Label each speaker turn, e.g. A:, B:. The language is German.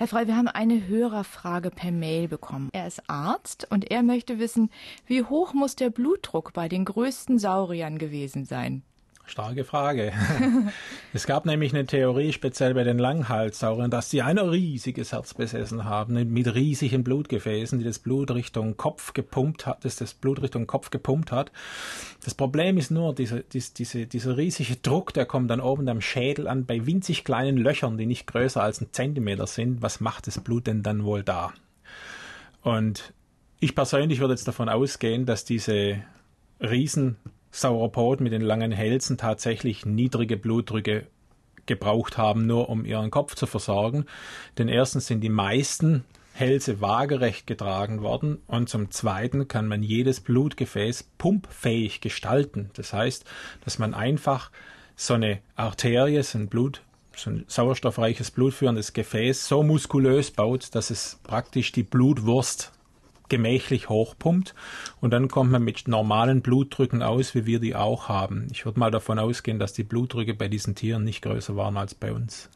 A: Herr Frei, wir haben eine Hörerfrage per Mail bekommen. Er ist Arzt und er möchte wissen, wie hoch muss der Blutdruck bei den größten Sauriern gewesen sein?
B: Starke Frage. es gab nämlich eine Theorie, speziell bei den Langhalssauriern, dass die ein riesiges Herz besessen haben, mit riesigen Blutgefäßen, die das Blut Richtung Kopf gepumpt hat, das das Blut Richtung Kopf gepumpt hat. Das Problem ist nur, diese, diese, diese, dieser riesige Druck, der kommt dann oben am Schädel an, bei winzig kleinen Löchern, die nicht größer als ein Zentimeter sind. Was macht das Blut denn dann wohl da? Und ich persönlich würde jetzt davon ausgehen, dass diese Riesen Sauropod mit den langen Hälsen tatsächlich niedrige Blutdrücke gebraucht haben, nur um ihren Kopf zu versorgen. Denn erstens sind die meisten Hälse waagerecht getragen worden und zum Zweiten kann man jedes Blutgefäß pumpfähig gestalten. Das heißt, dass man einfach so eine Arterie, so ein Blut, so ein sauerstoffreiches blutführendes Gefäß so muskulös baut, dass es praktisch die Blutwurst gemächlich hochpumpt und dann kommt man mit normalen Blutdrücken aus, wie wir die auch haben. Ich würde mal davon ausgehen, dass die Blutdrücke bei diesen Tieren nicht größer waren als bei uns.